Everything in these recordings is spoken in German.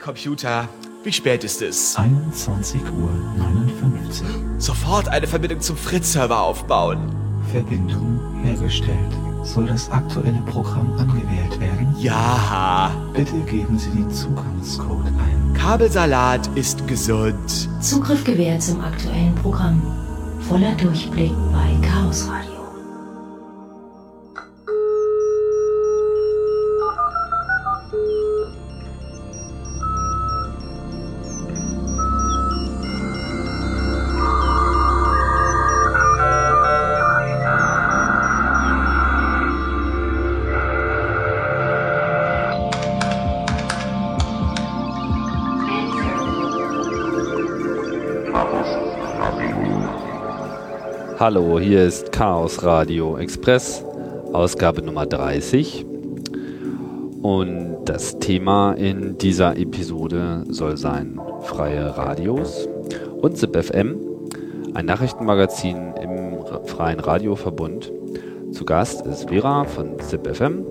Computer, wie spät ist es? 21 Uhr 59. Sofort eine Verbindung zum Fritz-Server aufbauen. Verbindung hergestellt. Soll das aktuelle Programm angewählt werden? Ja. Bitte geben Sie den Zugangscode ein. Kabelsalat ist gesund. Zugriff gewährt zum aktuellen Programm. Voller Durchblick bei Chaos Radio. Hallo, hier ist Chaos Radio Express, Ausgabe Nummer 30. Und das Thema in dieser Episode soll sein freie Radios und ZipFM, ein Nachrichtenmagazin im freien Radioverbund. Zu Gast ist Vera von ZipFM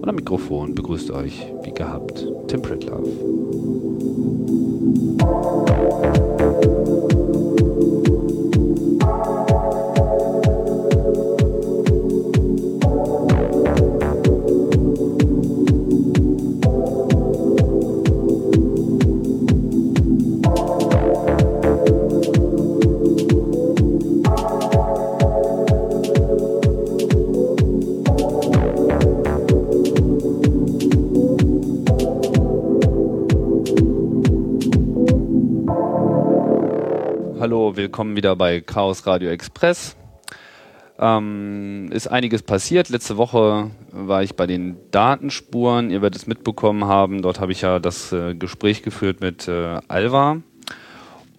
und am Mikrofon begrüßt euch wie gehabt Tim Pritlove. Willkommen wieder bei Chaos Radio Express. Ähm, ist einiges passiert. Letzte Woche war ich bei den Datenspuren. Ihr werdet es mitbekommen haben. Dort habe ich ja das äh, Gespräch geführt mit äh, Alva.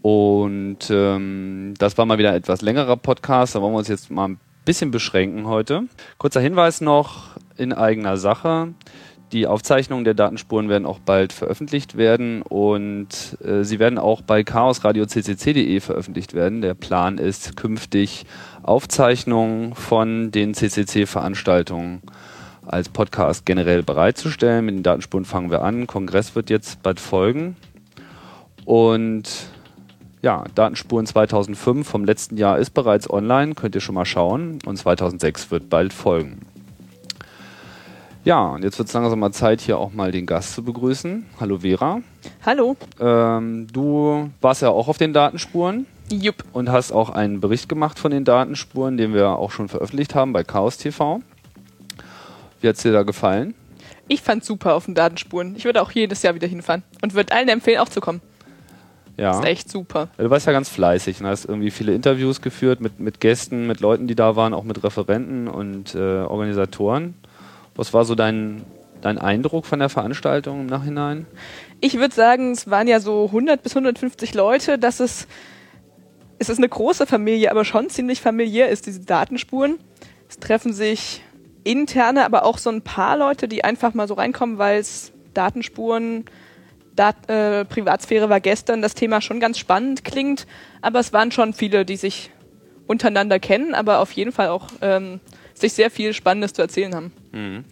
Und ähm, das war mal wieder ein etwas längerer Podcast. Da wollen wir uns jetzt mal ein bisschen beschränken heute. Kurzer Hinweis noch in eigener Sache. Die Aufzeichnungen der Datenspuren werden auch bald veröffentlicht werden und äh, sie werden auch bei chaosradio.ccc.de veröffentlicht werden. Der Plan ist künftig Aufzeichnungen von den CCC-Veranstaltungen als Podcast generell bereitzustellen. Mit den Datenspuren fangen wir an. Kongress wird jetzt bald folgen. Und ja, Datenspuren 2005 vom letzten Jahr ist bereits online, könnt ihr schon mal schauen. Und 2006 wird bald folgen. Ja, und jetzt wird es langsam mal Zeit, hier auch mal den Gast zu begrüßen. Hallo Vera. Hallo. Ähm, du warst ja auch auf den Datenspuren. Jupp. Und hast auch einen Bericht gemacht von den Datenspuren, den wir auch schon veröffentlicht haben bei Chaos TV. Wie hat es dir da gefallen? Ich fand super auf den Datenspuren. Ich würde auch jedes Jahr wieder hinfahren und würde allen empfehlen, auch zu kommen. Ja. Das ist echt super. Du warst ja ganz fleißig und hast irgendwie viele Interviews geführt mit, mit Gästen, mit Leuten, die da waren, auch mit Referenten und äh, Organisatoren. Was war so dein, dein Eindruck von der Veranstaltung im Nachhinein? Ich würde sagen, es waren ja so 100 bis 150 Leute, dass es, es ist eine große Familie, aber schon ziemlich familiär ist, diese Datenspuren. Es treffen sich interne, aber auch so ein paar Leute, die einfach mal so reinkommen, weil es Datenspuren, Dat, äh, Privatsphäre war gestern, das Thema schon ganz spannend klingt, aber es waren schon viele, die sich untereinander kennen, aber auf jeden Fall auch ähm, sich sehr viel Spannendes zu erzählen haben. Mhm.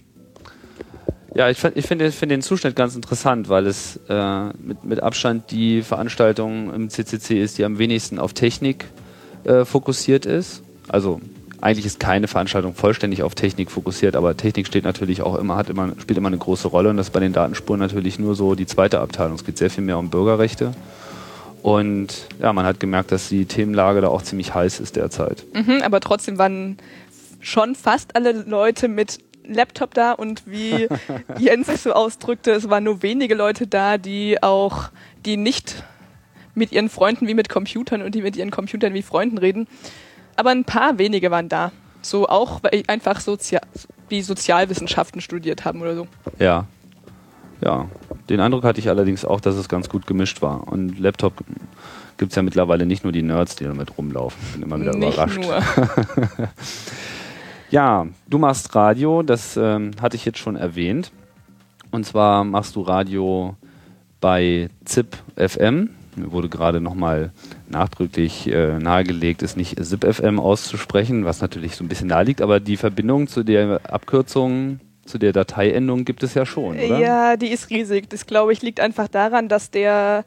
Ja, ich, ich finde find den Zustand ganz interessant, weil es äh, mit, mit Abstand die Veranstaltung im CCC ist, die am wenigsten auf Technik äh, fokussiert ist. Also eigentlich ist keine Veranstaltung vollständig auf Technik fokussiert, aber Technik steht natürlich auch immer, hat immer, spielt immer eine große Rolle und das ist bei den Datenspuren natürlich nur so die zweite Abteilung. Es geht sehr viel mehr um Bürgerrechte. Und ja, man hat gemerkt, dass die Themenlage da auch ziemlich heiß ist derzeit. Mhm, aber trotzdem waren schon fast alle Leute mit Laptop da und wie Jens es so ausdrückte, es waren nur wenige Leute da, die auch, die nicht mit ihren Freunden wie mit Computern und die mit ihren Computern wie Freunden reden. Aber ein paar wenige waren da. So auch, weil einfach Sozia wie Sozialwissenschaften studiert haben oder so. Ja. Ja. Den Eindruck hatte ich allerdings auch, dass es ganz gut gemischt war. Und Laptop gibt es ja mittlerweile nicht nur die Nerds, die damit rumlaufen. Bin immer wieder nicht überrascht. Nur. Ja, du machst Radio, das ähm, hatte ich jetzt schon erwähnt. Und zwar machst du Radio bei ZIP FM. Mir wurde gerade nochmal nachdrücklich äh, nahegelegt, es nicht ZIP FM auszusprechen, was natürlich so ein bisschen nahe liegt, aber die Verbindung zu der Abkürzung zu der Dateiendung gibt es ja schon, oder? Ja, die ist riesig. Das glaube ich liegt einfach daran, dass der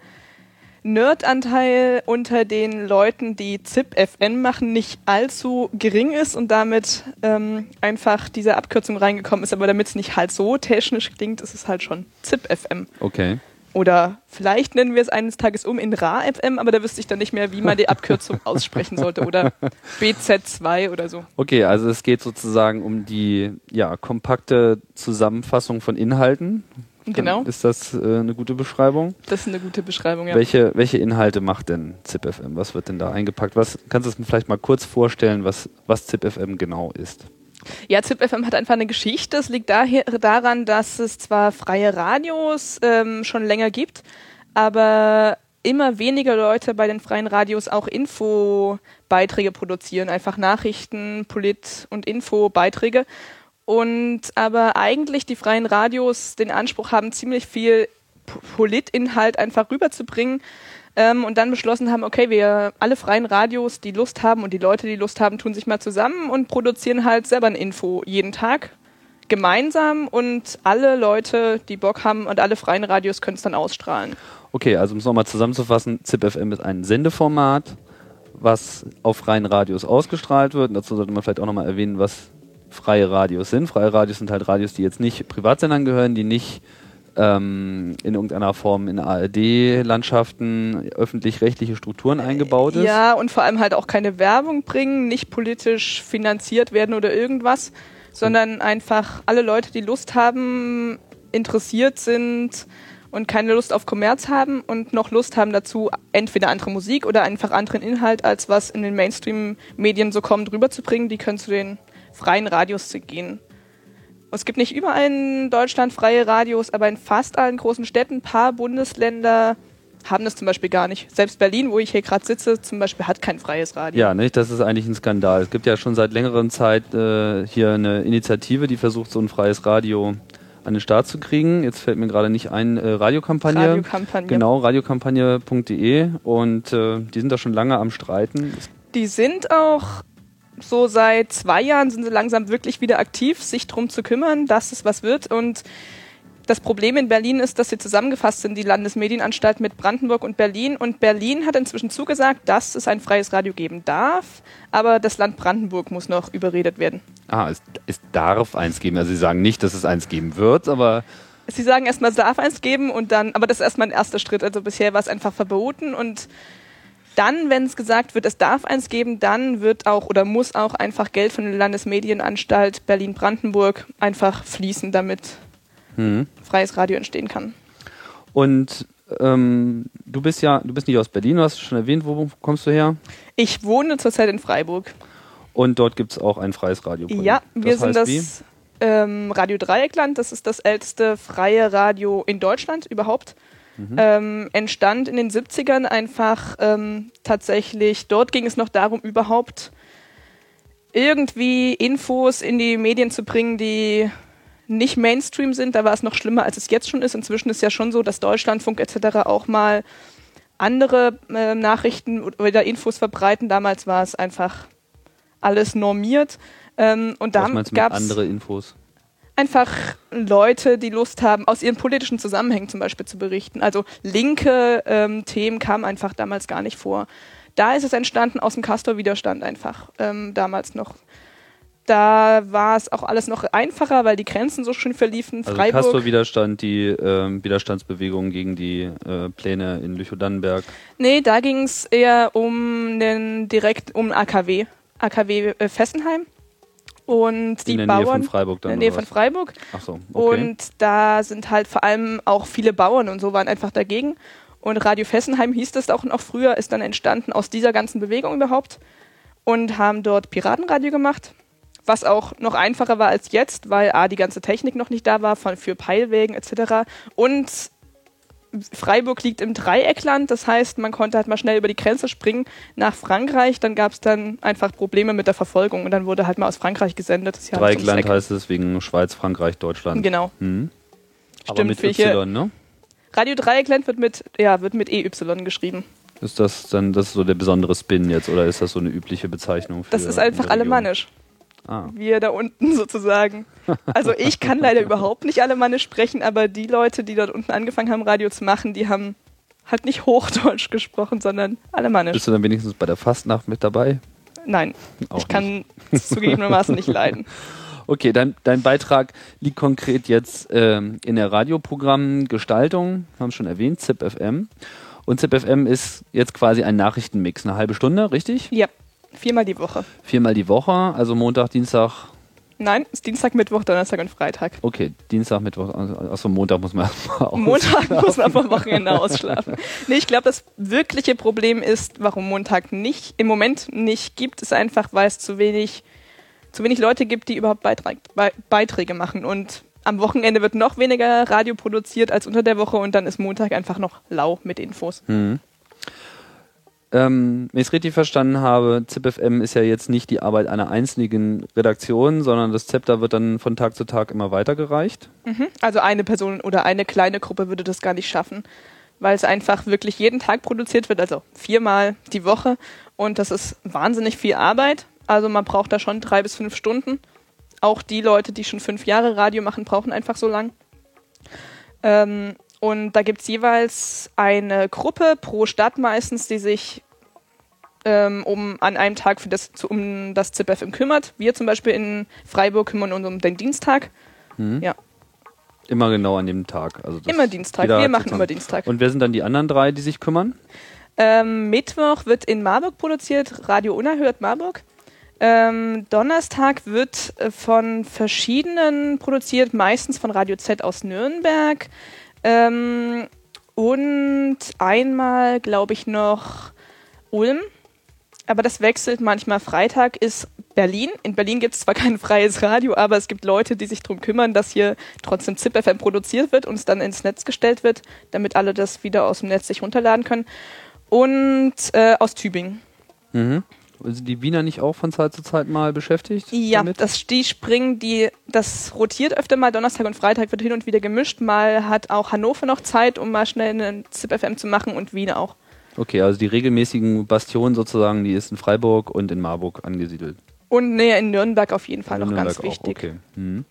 Nerd-Anteil unter den Leuten, die ZIP-FN machen, nicht allzu gering ist und damit ähm, einfach diese Abkürzung reingekommen ist. Aber damit es nicht halt so technisch klingt, ist es halt schon ZIP-FM. Okay. Oder vielleicht nennen wir es eines Tages um in RA-FM, aber da wüsste ich dann nicht mehr, wie man die Abkürzung aussprechen sollte. Oder BZ2 oder so. Okay, also es geht sozusagen um die ja, kompakte Zusammenfassung von Inhalten. Genau. Ist das äh, eine gute Beschreibung? Das ist eine gute Beschreibung, ja. Welche, welche Inhalte macht denn ZipFM? Was wird denn da eingepackt? Was, kannst du es mir vielleicht mal kurz vorstellen, was, was ZipFM genau ist? Ja, ZipFM hat einfach eine Geschichte. Es liegt daher, daran, dass es zwar freie Radios ähm, schon länger gibt, aber immer weniger Leute bei den freien Radios auch Infobeiträge produzieren, einfach Nachrichten, Polit- und Infobeiträge. Und aber eigentlich die freien Radios den Anspruch haben, ziemlich viel Politinhalt einfach rüberzubringen. Ähm, und dann beschlossen haben, okay, wir alle freien Radios, die Lust haben und die Leute, die Lust haben, tun sich mal zusammen und produzieren halt selber ein Info jeden Tag gemeinsam und alle Leute, die Bock haben und alle freien Radios können es dann ausstrahlen. Okay, also um es nochmal zusammenzufassen, ZipFM ist ein Sendeformat, was auf freien Radios ausgestrahlt wird. Und dazu sollte man vielleicht auch nochmal erwähnen, was freie Radios sind. Freie Radios sind halt Radios, die jetzt nicht Privatsendern gehören, die nicht ähm, in irgendeiner Form in ARD-Landschaften öffentlich-rechtliche Strukturen eingebaut ist. Ja, und vor allem halt auch keine Werbung bringen, nicht politisch finanziert werden oder irgendwas, sondern einfach alle Leute, die Lust haben, interessiert sind und keine Lust auf Kommerz haben und noch Lust haben dazu, entweder andere Musik oder einfach anderen Inhalt, als was in den Mainstream-Medien so kommt, rüberzubringen, die können zu den freien Radios gehen. Es gibt nicht überall in Deutschland freie Radios, aber in fast allen großen Städten, ein paar Bundesländer haben das zum Beispiel gar nicht. Selbst Berlin, wo ich hier gerade sitze, zum Beispiel hat kein freies Radio. Ja, nicht? Das ist eigentlich ein Skandal. Es gibt ja schon seit längerer Zeit äh, hier eine Initiative, die versucht, so ein freies Radio an den Start zu kriegen. Jetzt fällt mir gerade nicht ein, äh, Radiokampagne. Radiokampagne. Genau, radiokampagne.de und äh, die sind da schon lange am Streiten. Die sind auch so seit zwei Jahren sind sie langsam wirklich wieder aktiv, sich drum zu kümmern, dass es was wird. Und das Problem in Berlin ist, dass sie zusammengefasst sind, die Landesmedienanstalt mit Brandenburg und Berlin. Und Berlin hat inzwischen zugesagt, dass es ein freies Radio geben darf, aber das Land Brandenburg muss noch überredet werden. Ah, es, es darf eins geben. Also sie sagen nicht, dass es eins geben wird, aber Sie sagen erstmal, es darf eins geben und dann, aber das ist erstmal ein erster Schritt. Also bisher war es einfach verboten und dann, wenn es gesagt wird, es darf eins geben, dann wird auch oder muss auch einfach Geld von der Landesmedienanstalt Berlin-Brandenburg einfach fließen, damit hm. freies Radio entstehen kann. Und ähm, du bist ja, du bist nicht aus Berlin, du hast schon erwähnt, wo kommst du her? Ich wohne zurzeit in Freiburg. Und dort gibt es auch ein freies Radio. Ja, wir sind heißt wie? das ähm, Radio Dreieckland. Das ist das älteste freie Radio in Deutschland überhaupt. Mhm. Ähm, entstand in den 70ern einfach ähm, tatsächlich, dort ging es noch darum, überhaupt irgendwie Infos in die Medien zu bringen, die nicht Mainstream sind. Da war es noch schlimmer, als es jetzt schon ist. Inzwischen ist ja schon so, dass Deutschlandfunk etc. auch mal andere äh, Nachrichten oder Infos verbreiten. Damals war es einfach alles normiert. Ähm, und da gab es andere Infos? Einfach Leute, die Lust haben, aus ihren politischen Zusammenhängen zum Beispiel zu berichten. Also linke ähm, Themen kamen einfach damals gar nicht vor. Da ist es entstanden aus dem Castor-Widerstand einfach ähm, damals noch. Da war es auch alles noch einfacher, weil die Grenzen so schön verliefen. Also Freiburg. Castor-Widerstand, die ähm, Widerstandsbewegung gegen die äh, Pläne in Lüchow-Dannenberg. Nee, da ging es eher um den direkt um AKW, AKW äh, Fessenheim. Und die in der Bauern Nähe von Freiburg dann. in der Nähe von? Freiburg. Ach so, okay. Und da sind halt vor allem auch viele Bauern und so waren einfach dagegen. Und Radio Fessenheim hieß das auch noch früher, ist dann entstanden aus dieser ganzen Bewegung überhaupt. Und haben dort Piratenradio gemacht, was auch noch einfacher war als jetzt, weil A, die ganze Technik noch nicht da war von, für Peilwägen etc. Und Freiburg liegt im Dreieckland, das heißt, man konnte halt mal schnell über die Grenze springen nach Frankreich. Dann gab es dann einfach Probleme mit der Verfolgung und dann wurde halt mal aus Frankreich gesendet. Das ums Dreieckland Eck. heißt es wegen Schweiz, Frankreich, Deutschland. Genau. Hm. Aber Stimmt, mit welche- Y, ne? Radio Dreieckland wird mit, ja, wird mit EY geschrieben. Ist das dann das ist so der besondere Spin jetzt oder ist das so eine übliche Bezeichnung? Für Das ist einfach alemannisch. Ah. Wir da unten sozusagen. Also ich kann leider überhaupt nicht Alemannisch sprechen, aber die Leute, die dort unten angefangen haben, Radio zu machen, die haben halt nicht Hochdeutsch gesprochen, sondern Alemannisch. Bist du dann wenigstens bei der Fastnacht mit dabei? Nein, Auch ich kann es zugegebenermaßen nicht leiden. Okay, dein, dein Beitrag liegt konkret jetzt ähm, in der Radioprogrammgestaltung, haben schon erwähnt, ZipFM. Und ZipFM ist jetzt quasi ein Nachrichtenmix, eine halbe Stunde, richtig? Ja, viermal die Woche. Viermal die Woche, also Montag, Dienstag, Nein, ist Dienstag, Mittwoch, Donnerstag und Freitag. okay, Dienstag, Mittwoch, achso, Montag muss man erstmal aus. Montag muss man am Wochenende ausschlafen. Nee, ich glaube, das wirkliche Problem ist, warum Montag nicht im Moment nicht gibt, ist einfach, weil es zu wenig, zu wenig Leute gibt, die überhaupt Beitrag, Be Beiträge machen. Und am Wochenende wird noch weniger Radio produziert als unter der Woche und dann ist Montag einfach noch lau mit Infos. Mhm. Ähm, wenn ich es richtig verstanden habe, ZipFM ist ja jetzt nicht die Arbeit einer einzelnen Redaktion, sondern das Zepter wird dann von Tag zu Tag immer weitergereicht. Mhm. Also eine Person oder eine kleine Gruppe würde das gar nicht schaffen, weil es einfach wirklich jeden Tag produziert wird, also viermal die Woche. Und das ist wahnsinnig viel Arbeit. Also man braucht da schon drei bis fünf Stunden. Auch die Leute, die schon fünf Jahre Radio machen, brauchen einfach so lang. Ähm, und da gibt's jeweils eine Gruppe pro Stadt meistens, die sich ähm, um an einem Tag für das, um das ZipFM kümmert. Wir zum Beispiel in Freiburg kümmern uns um den Dienstag. Mhm. Ja. Immer genau an dem Tag. Also Immer Dienstag. Wir machen sozusagen- immer Dienstag. Und wer sind dann die anderen drei, die sich kümmern? Ähm, Mittwoch wird in Marburg produziert, Radio Unerhört Marburg. Ähm, Donnerstag wird äh, von verschiedenen produziert, meistens von Radio Z aus Nürnberg. Ähm, und einmal, glaube ich, noch Ulm. Aber das wechselt manchmal. Freitag ist Berlin. In Berlin gibt es zwar kein freies Radio, aber es gibt Leute, die sich darum kümmern, dass hier trotzdem ZipFM produziert wird und es dann ins Netz gestellt wird, damit alle das wieder aus dem Netz sich runterladen können. Und äh, aus Tübingen. Mhm. Sind die Wiener nicht auch von Zeit zu Zeit mal beschäftigt? Ja, damit? das, die springen, die, das rotiert öfter mal. Donnerstag und Freitag wird hin und wieder gemischt. Mal hat auch Hannover noch Zeit, um mal schnell einen ZipFM zu machen und Wien auch. Okay, also die regelmäßigen Bastionen sozusagen, die ist in Freiburg und in Marburg angesiedelt. Und näher in Nürnberg auf jeden Fall In noch ganz Nürnberg auch, wichtig. Okay. Mhm.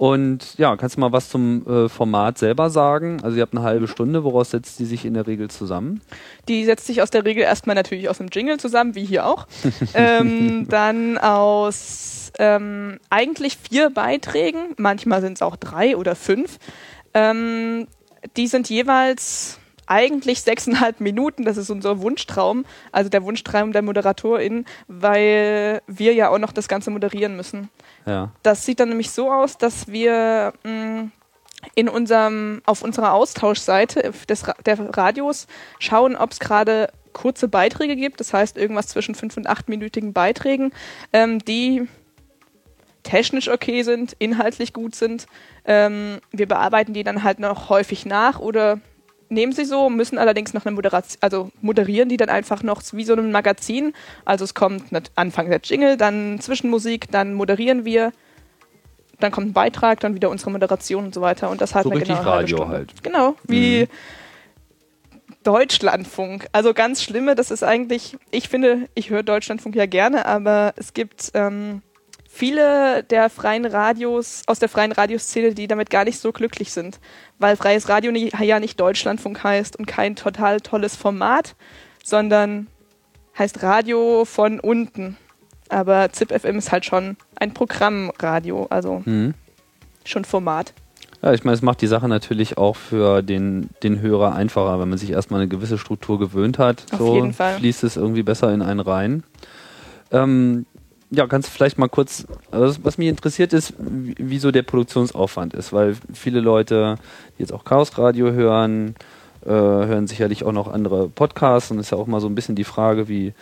Und ja, kannst du mal was zum äh, Format selber sagen? Also ihr habt eine halbe Stunde, woraus setzt die sich in der Regel zusammen? Die setzt sich aus der Regel erstmal natürlich aus einem Jingle zusammen, wie hier auch. ähm, dann aus ähm, eigentlich vier Beiträgen, manchmal sind es auch drei oder fünf. Ähm, die sind jeweils eigentlich sechseinhalb Minuten, das ist unser Wunschtraum, also der Wunschtraum der Moderatorin, weil wir ja auch noch das Ganze moderieren müssen. Ja. Das sieht dann nämlich so aus, dass wir mh, in unserem, auf unserer Austauschseite des, der Radios schauen, ob es gerade kurze Beiträge gibt, das heißt irgendwas zwischen fünf und achtminütigen Beiträgen, ähm, die technisch okay sind, inhaltlich gut sind. Ähm, wir bearbeiten die dann halt noch häufig nach oder nehmen sie so, müssen allerdings noch eine Moderation, also moderieren die dann einfach noch wie so ein Magazin. Also es kommt Anfang der Jingle, dann Zwischenmusik, dann moderieren wir, dann kommt ein Beitrag, dann wieder unsere Moderation und so weiter. Und das hat So eine genau halbe Radio Stunde. halt. Genau, wie Mhm. Deutschlandfunk. Also ganz schlimme, das ist eigentlich, ich finde, ich höre Deutschlandfunk ja gerne, aber es gibt ähm, viele der freien Radios, aus der freien Radioszene, die damit gar nicht so glücklich sind, weil freies Radio nie, ja nicht Deutschlandfunk heißt und kein total tolles Format, sondern heißt Radio von unten. Aber ZipFM ist halt schon ein Programmradio, also Mhm. schon Format. Ja, ich meine, es macht die Sache natürlich auch für den, den Hörer einfacher, wenn man sich erstmal eine gewisse Struktur gewöhnt hat. Auf so jeden Fall. fließt es irgendwie besser in einen rein. Ähm, ja, kannst du vielleicht mal kurz, also was- mich interessiert ist, wie, wie so der Produktionsaufwand ist, weil viele Leute, die jetzt auch Chaos Radio hören, äh, hören sicherlich auch noch andere Podcasts und ist ja auch mal so ein bisschen die Frage, wie,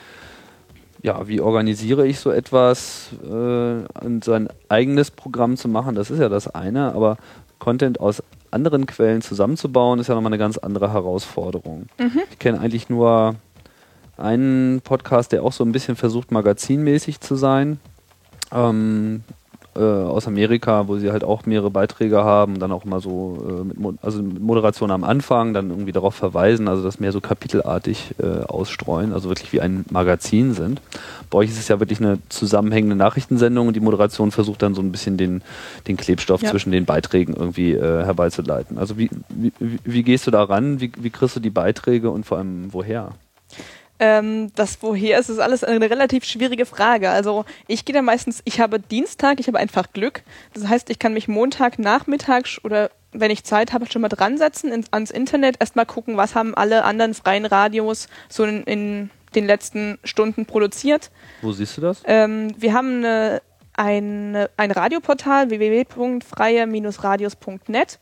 ja, wie organisiere ich so etwas äh, und so ein eigenes Programm zu machen, das ist ja das eine, aber Content aus anderen Quellen zusammenzubauen, ist ja nochmal eine ganz andere Herausforderung. Ich kenne eigentlich nur einen Podcast, der auch so ein bisschen versucht, magazinmäßig zu sein. Ähm, äh, aus Amerika, wo sie halt auch mehrere Beiträge haben, dann auch mal so äh, mit, Mo also mit Moderation am Anfang, dann irgendwie darauf verweisen, also das mehr so kapitelartig äh, ausstreuen, also wirklich wie ein Magazin sind. Bei euch ist es ja wirklich eine zusammenhängende Nachrichtensendung und die Moderation versucht dann so ein bisschen den, den Klebstoff Ja. zwischen den Beiträgen irgendwie äh, herbeizuleiten. Also wie, wie, wie- wie gehst du da ran? Wie, wie kriegst du die Beiträge und vor allem woher? Ähm, das woher ist, ist alles eine relativ schwierige Frage. Also ich gehe da meistens, ich habe Dienstag, ich habe einfach Glück. Das heißt, ich kann mich Montag Nachmittag oder wenn ich Zeit habe, schon mal dran setzen ins, ans Internet, erstmal gucken, was haben alle anderen freien Radios so in, in den letzten Stunden produziert. Wo siehst du das? Ähm, wir haben eine, eine, ein Radioportal www.freie-radios.net.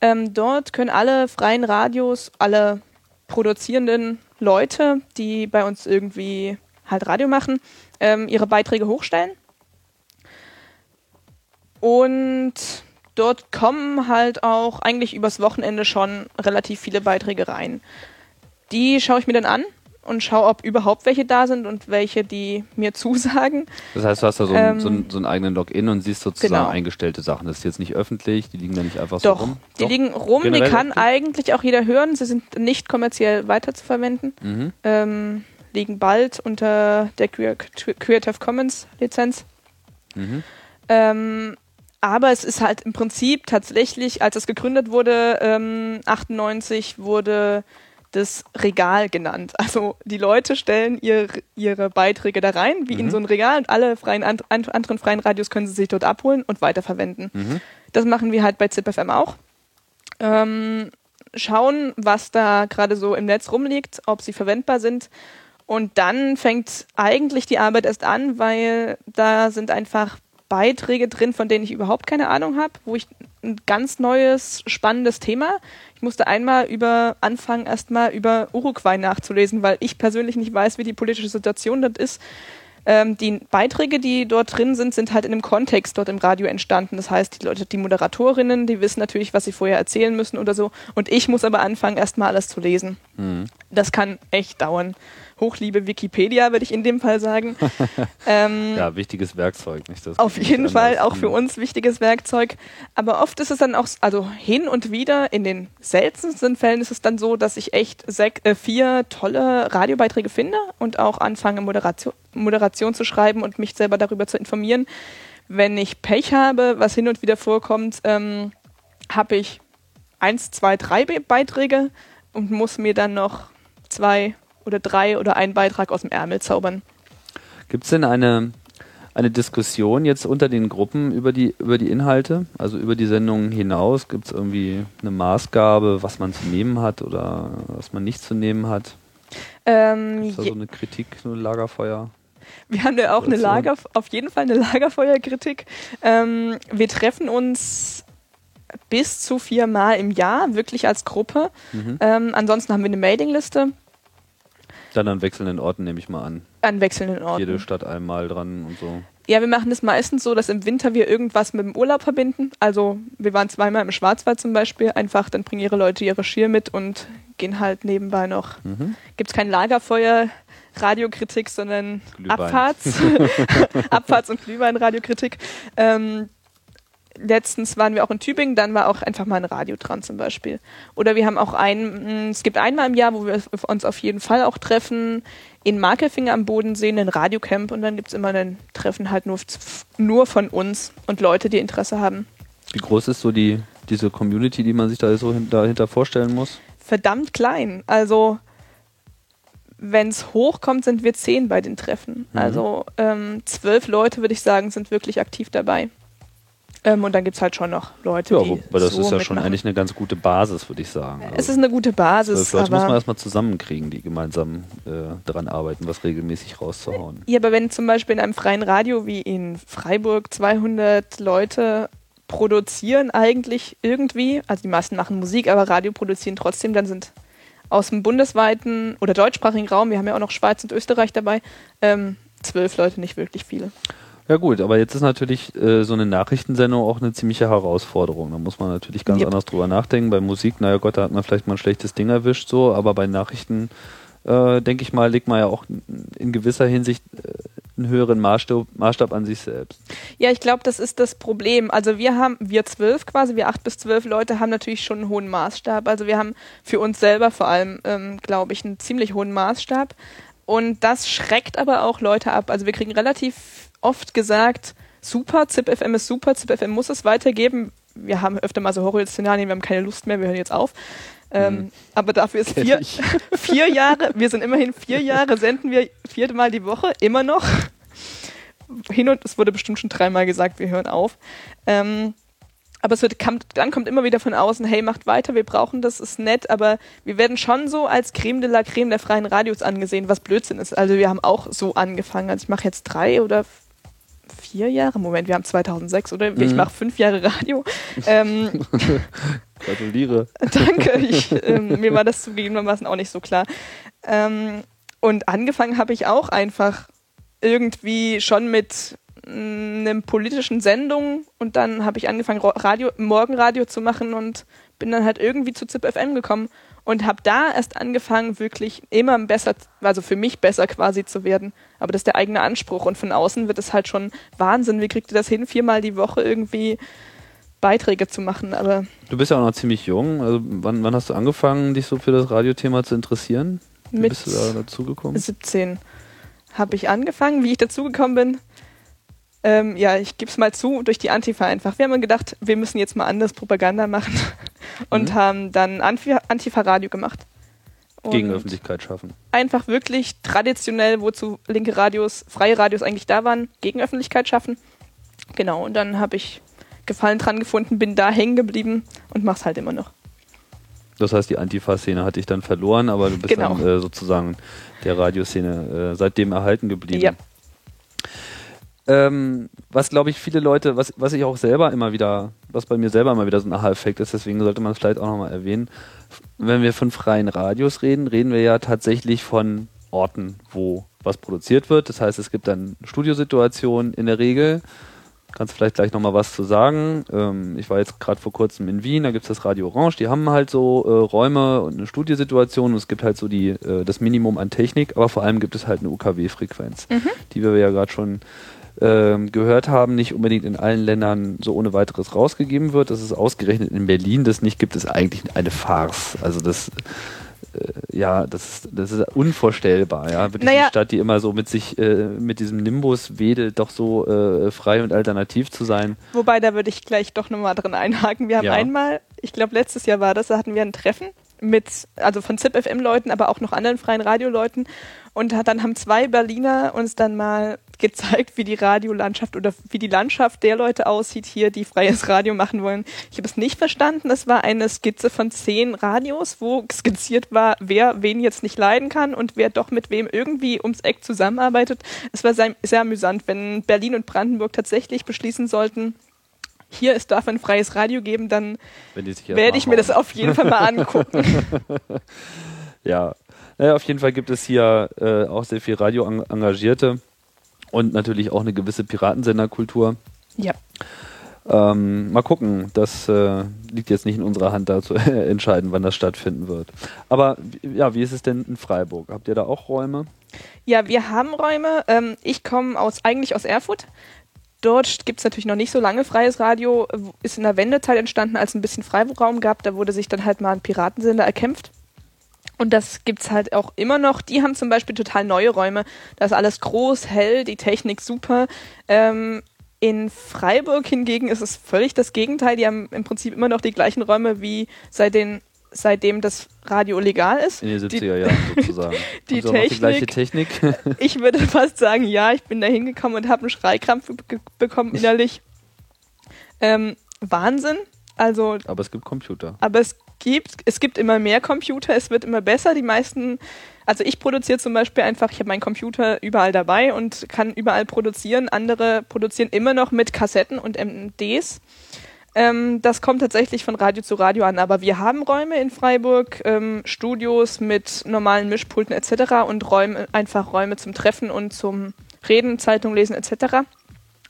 Ähm, dort können alle freien Radios, alle produzierenden Leute, die bei uns irgendwie halt Radio machen, ähm, ihre Beiträge hochstellen. Und dort kommen halt auch eigentlich übers Wochenende schon relativ viele Beiträge rein. Die schaue ich mir dann an und schaue, ob überhaupt welche da sind und welche, die mir zusagen. Das heißt, du hast da so, einen- Ähm, so, einen, so einen eigenen Login und siehst sozusagen genau. eingestellte Sachen. Das ist jetzt nicht öffentlich, die liegen da nicht einfach so Doch, rum. die Doch? liegen rum, die Generell kann öffentlich? eigentlich auch jeder hören. Sie sind nicht kommerziell weiterzuverwenden. Mhm. Ähm, liegen bald unter der Crea- Creative Commons Lizenz. Mhm. Ähm, aber es ist halt im Prinzip tatsächlich, als es gegründet wurde, ähm, 98 wurde das Regal genannt. Also die Leute stellen ihr, ihre Beiträge da rein, wie in so ein Regal und alle freien, an, anderen freien Radios können sie sich dort abholen und weiterverwenden. Mhm. Das machen wir halt bei ZipFM auch. Ähm, schauen, was da gerade so im Netz rumliegt, ob sie verwendbar sind. Und dann fängt eigentlich die Arbeit erst an, weil da sind einfach Beiträge drin, von denen ich überhaupt keine Ahnung habe, wo ich ein ganz neues, spannendes Thema. Ich musste einmal über anfangen, erstmal über Uruguay nachzulesen, weil ich persönlich nicht weiß, wie die politische Situation dort ist. Ähm, die Beiträge, die dort drin sind, sind halt in einem Kontext dort im Radio entstanden. Das heißt, die Leute, die Moderatorinnen, die wissen natürlich, was sie vorher erzählen müssen oder so. Und ich muss aber anfangen, erstmal alles zu lesen. Mhm. Das kann echt dauern. Hochliebe Wikipedia, würde ich in dem Fall sagen. ähm, Ja, wichtiges Werkzeug. Nicht das auf jeden Fall auch für uns wichtiges Werkzeug. Aber oft ist es dann auch, also hin und wieder, in den seltensten Fällen ist es dann so, dass ich echt äh, vier tolle Radiobeiträge finde und auch anfange, Moderation, Moderation zu schreiben und mich selber darüber zu informieren. Wenn ich Pech habe, was hin und wieder vorkommt, ähm, habe ich eins, zwei, drei Be Beiträge und muss mir dann noch zwei oder drei oder einen Beitrag aus dem Ärmel zaubern. Gibt es denn eine, eine Diskussion jetzt unter den Gruppen über die, über die Inhalte, also über die Sendungen hinaus? Gibt es irgendwie eine Maßgabe, was man zu nehmen hat oder was man nicht zu nehmen hat? Ähm, Ist da je- so eine Kritik, so ein Lagerfeuer? Wir haben ja auch eine. Lager, auf jeden Fall eine Lagerfeuerkritik. Ähm, wir treffen uns bis zu viermal im Jahr, wirklich als Gruppe. Mhm. Ähm, ansonsten haben wir eine Mailingliste Dann an wechselnden Orten nehme ich mal an. an wechselnden Orten. Jede Stadt einmal dran und so. Ja, wir machen es meistens so, dass im Winter wir irgendwas mit dem Urlaub verbinden. Also wir waren zweimal im Schwarzwald zum Beispiel. Einfach, dann bringen ihre Leute ihre Skier mit und gehen halt nebenbei noch. Mhm. Gibt es kein Lagerfeuer, Radiokritik, sondern Glühwein. Abfahrts, Abfahrts- und Glühwein-Radiokritik. Ähm, letztens waren wir auch in Tübingen, dann war auch einfach mal ein Radio dran zum Beispiel. Oder wir haben auch ein, mh, es gibt einmal im Jahr, wo wir uns auf jeden Fall auch treffen, in Markelfinger am Bodensee, ein Radiocamp und dann gibt es immer ein Treffen halt nur, nur von uns und Leute, die Interesse haben. Wie groß ist so die, diese Community, die man sich da so hin, dahinter vorstellen muss? verdammt klein. Also wenn es hochkommt, sind wir zehn bei den Treffen. Mhm. Also ähm, zwölf Leute, würde ich sagen, sind wirklich aktiv dabei. Ähm, und dann gibt es halt schon noch Leute, Ja, die aber das so ist ja schon mitmachen. eigentlich eine ganz gute Basis, würde ich sagen. Also Es ist eine gute Basis, Zwölf Leute muss man erstmal zusammenkriegen, die gemeinsam äh, daran arbeiten, was regelmäßig rauszuhauen. ja, aber wenn zum Beispiel in einem freien Radio wie in Freiburg 200 Leute produzieren eigentlich irgendwie, also die meisten machen Musik, aber Radio produzieren trotzdem, dann sind aus dem bundesweiten oder deutschsprachigen Raum, wir haben ja auch noch Schweiz und Österreich dabei, ähm, zwölf Leute nicht wirklich viele. Ja gut, aber jetzt ist natürlich äh, so eine Nachrichtensendung auch eine ziemliche Herausforderung. Da muss man natürlich ganz Yep. anders drüber nachdenken. Bei Musik, naja Gott, da hat man vielleicht mal ein schlechtes Ding erwischt, so, aber bei Nachrichten, äh, denke ich mal, legt man ja auch in gewisser Hinsicht äh, einen höheren Maßstab, Maßstab an sich selbst. Ja, ich glaube, das ist das Problem. Also wir haben, wir zwölf quasi, wir acht bis zwölf Leute haben natürlich schon einen hohen Maßstab. Also wir haben für uns selber vor allem, ähm, glaube ich, einen ziemlich hohen Maßstab. Und das schreckt aber auch Leute ab. Also wir kriegen relativ oft gesagt, super, ZipFM ist super, ZipFM muss es weitergeben. Wir haben öfter mal so Horrorszenarien, wir haben keine Lust mehr, wir hören jetzt auf. Ähm, Mhm. Aber dafür ist vier, vier Jahre, wir sind immerhin vier Jahre, senden wir viermal die Woche, immer noch. Hin und es wurde bestimmt schon dreimal gesagt, wir hören auf. Ähm, aber es wird, kam, dann kommt immer wieder von außen, hey, macht weiter, wir brauchen das, ist nett, aber wir werden schon so als Creme de la Creme der freien Radios angesehen, was Blödsinn ist. Also wir haben auch so angefangen. Also ich mache jetzt drei oder vier Jahre, Moment, wir haben 2006 oder ich Mhm. mache fünf Jahre Radio. ähm, Gratuliere. Danke, ich, ähm, mir war das zugegebenermaßen auch nicht so klar. Ähm, und angefangen habe ich auch einfach irgendwie schon mit mm, einem politischen Sendung und dann habe ich angefangen, Radio, Morgenradio zu machen und bin dann halt irgendwie zu ZipFM gekommen und habe da erst angefangen, wirklich immer besser, also für mich besser quasi zu werden. Aber das ist der eigene Anspruch und von außen wird es halt schon Wahnsinn. Wie kriegt ihr das hin, viermal die Woche irgendwie Beiträge zu machen? Aber Du bist ja auch noch ziemlich jung. Also wann, wann hast du angefangen, dich so für das Radiothema zu interessieren? Wie Mit bist du da dazugekommen? 17 habe ich angefangen. Wie ich dazugekommen bin, ähm, ja, ich gebe es mal zu, durch die Antifa einfach. Wir haben gedacht, wir müssen jetzt mal anders Propaganda machen und Mhm. haben dann Antifa- Antifa-Radio gemacht. Und Gegen Öffentlichkeit schaffen. Einfach wirklich traditionell, wozu linke Radios, freie Radios eigentlich da waren, gegen Öffentlichkeit schaffen. Genau, und dann habe ich Gefallen dran gefunden, bin da hängen geblieben und mach's halt immer noch. Das heißt, die Antifa-Szene hat dich dann verloren, aber du bist Genau. dann äh, sozusagen der Radioszene äh, seitdem erhalten geblieben. Ja. Ähm, was glaube ich viele Leute, was, was ich auch selber immer wieder, was bei mir selber immer wieder so ein Aha-Effekt ist, deswegen sollte man es vielleicht auch nochmal erwähnen. Wenn wir von freien Radios reden, reden wir ja tatsächlich von Orten, wo was produziert wird. Das heißt, es gibt dann Studiosituationen in der Regel. Kannst vielleicht gleich nochmal was zu sagen. Ähm, ich war jetzt gerade vor kurzem in Wien, da gibt es das Radio Orange, die haben halt so äh, Räume und eine Studiosituation und es gibt halt so die, äh, das Minimum an Technik, aber vor allem gibt es halt eine UKW-Frequenz, die wir ja gerade schon gehört haben, nicht unbedingt in allen Ländern so ohne weiteres rausgegeben wird. Dass es ausgerechnet in Berlin das nicht gibt, ist eigentlich eine Farce. Also das äh, ja, das ist, das ist unvorstellbar, ja. Wirklich Naja. eine Stadt, die immer so mit sich, äh, mit diesem Nimbus wedelt, doch so äh, frei und alternativ zu sein. Wobei, da würde ich gleich doch nochmal drin einhaken. Wir haben Ja. einmal, ich glaube letztes Jahr war das, da hatten wir ein Treffen mit, also von ZipFM-Leuten, aber auch noch anderen freien Radioleuten. Und dann haben zwei Berliner uns dann mal gezeigt, wie die Radiolandschaft oder wie die Landschaft der Leute aussieht hier, die freies Radio machen wollen. Ich habe es nicht verstanden. Das war eine Skizze von zehn Radios, wo skizziert war, wer wen jetzt nicht leiden kann und wer doch mit wem irgendwie ums Eck zusammenarbeitet. Es war sehr, sehr amüsant, wenn Berlin und Brandenburg tatsächlich beschließen sollten, hier, es darf ein freies Radio geben, dann werde ich mir das auf jeden Fall mal angucken. Ja, naja, auf jeden Fall gibt es hier äh, auch sehr viel Radio-Engagierte und natürlich auch eine gewisse Piratensenderkultur. ja. Ähm, mal gucken, das äh, liegt jetzt nicht in unserer Hand, da zu entscheiden, wann das stattfinden wird. Aber wie- ja, wie ist es denn in Freiburg? Habt ihr da auch Räume? Ja, wir haben Räume. Ähm, ich komme aus, eigentlich aus Erfurt. Dort gibt es natürlich noch nicht so lange freies Radio. Äh, Ist in der Wendezeit entstanden, als es ein bisschen Freiraum gab. Da wurde sich dann halt mal ein Piratensender erkämpft. Und das gibt's halt auch immer noch. Die haben zum Beispiel total neue Räume. Da ist alles groß, hell, die Technik super. Ähm, in Freiburg hingegen ist es völlig das Gegenteil. Die haben im Prinzip immer noch die gleichen Räume wie seit den, seitdem das Radio legal ist. In den Die- 70er Jahren sozusagen. die auch noch die gleiche Technik? Ich würde fast sagen, ja, ich bin da hingekommen und habe einen Schreikrampf bekommen innerlich. Ähm, Wahnsinn. Also, Aber es gibt Computer. aber es gibt, es gibt immer mehr Computer, es wird immer besser. Die meisten, also ich produziere zum Beispiel einfach, ich habe meinen Computer überall dabei und kann überall produzieren. Andere produzieren immer noch mit Kassetten und MDs. Ähm, das kommt tatsächlich von Radio zu Radio an, aber wir haben Räume in Freiburg, ähm, Studios mit normalen Mischpulten etc. und Räume, einfach Räume zum Treffen und zum Reden, Zeitung lesen etc.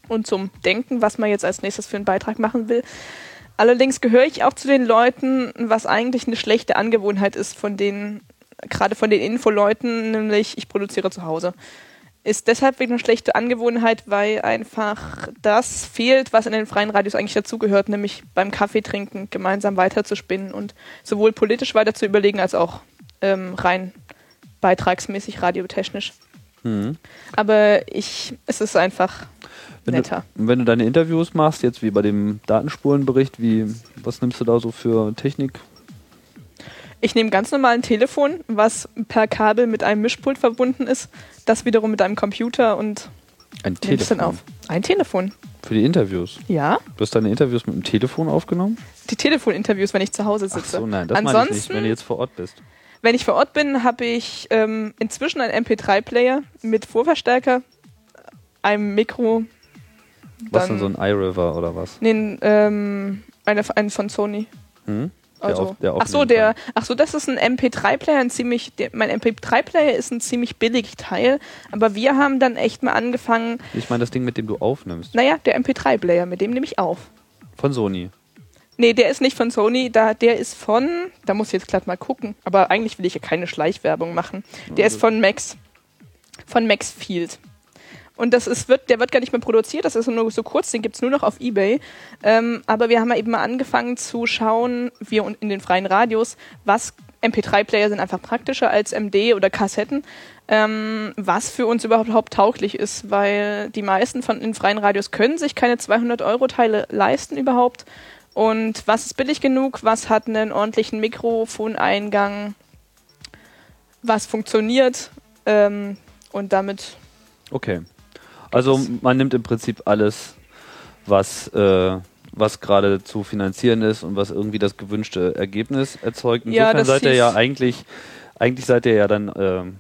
und zum Denken, was man jetzt als nächstes für einen Beitrag machen will. Allerdings gehöre ich auch zu den Leuten, was eigentlich eine schlechte Angewohnheit ist von den, gerade von den Infoleuten, nämlich ich produziere zu Hause. ist deshalb eine schlechte Angewohnheit, weil einfach das fehlt, was in den freien Radios eigentlich dazugehört, nämlich beim Kaffee trinken gemeinsam weiterzuspinnen und sowohl politisch weiter zu überlegen, als auch ähm, rein beitragsmäßig radiotechnisch. Mhm. Aber ich, es ist einfach Wenn netter. du, wenn du deine Interviews machst, jetzt wie bei dem Datenspurenbericht, wie, was nimmst du da so für Technik? Ich nehme ganz normal ein Telefon, was per Kabel mit einem Mischpult verbunden ist, das wiederum mit einem Computer und Ein dann Telefon. auf. Ein Telefon. Für die Interviews. Ja. Du hast deine Interviews mit dem Telefon aufgenommen? Die Telefoninterviews, wenn ich zu Hause Ach sitze. so, nein, das meine ich Ansonsten, nicht, wenn du jetzt vor Ort bist. Wenn ich vor Ort bin, habe ich ähm, inzwischen einen MP3-Player mit Vorverstärker, einem Mikro. Was denn so ein iRiver oder was? Nee, ähm, eine, einen von Sony. Hm? Der Also, auf- der ach so, der, ach so, das ist ein MP3-Player, ein ziemlich, der, mein MP3-Player ist ein ziemlich billig Teil, aber wir haben dann echt mal angefangen, Ich meine das Ding, mit dem du aufnimmst. naja, der MP3-Player, mit dem nehme ich auf. Von Sony. Nee, der ist nicht von Sony, da, der ist von, da muss ich jetzt glatt mal gucken, aber eigentlich will ich ja keine Schleichwerbung machen. Der ist von Max, von Max Field. Und das ist, wird, der wird gar nicht mehr produziert, das ist nur so kurz, den gibt's nur noch auf Ebay. Ähm, aber wir haben ja eben mal angefangen zu schauen, wir in den freien Radios, was MP3-Player sind einfach praktischer als MD oder Kassetten, ähm, was für uns überhaupt tauglich ist, weil die meisten von den freien Radios können sich keine 200-Euro-Teile leisten überhaupt. Und was ist billig genug? Was hat einen ordentlichen Mikrofoneingang? Was funktioniert? Ähm, und damit, Okay. Also man nimmt im Prinzip alles, was, äh, was gerade zu finanzieren ist und was irgendwie das gewünschte Ergebnis erzeugt. Ja, Insofern das seid ihr ja eigentlich, eigentlich seid ihr ja dann ähm,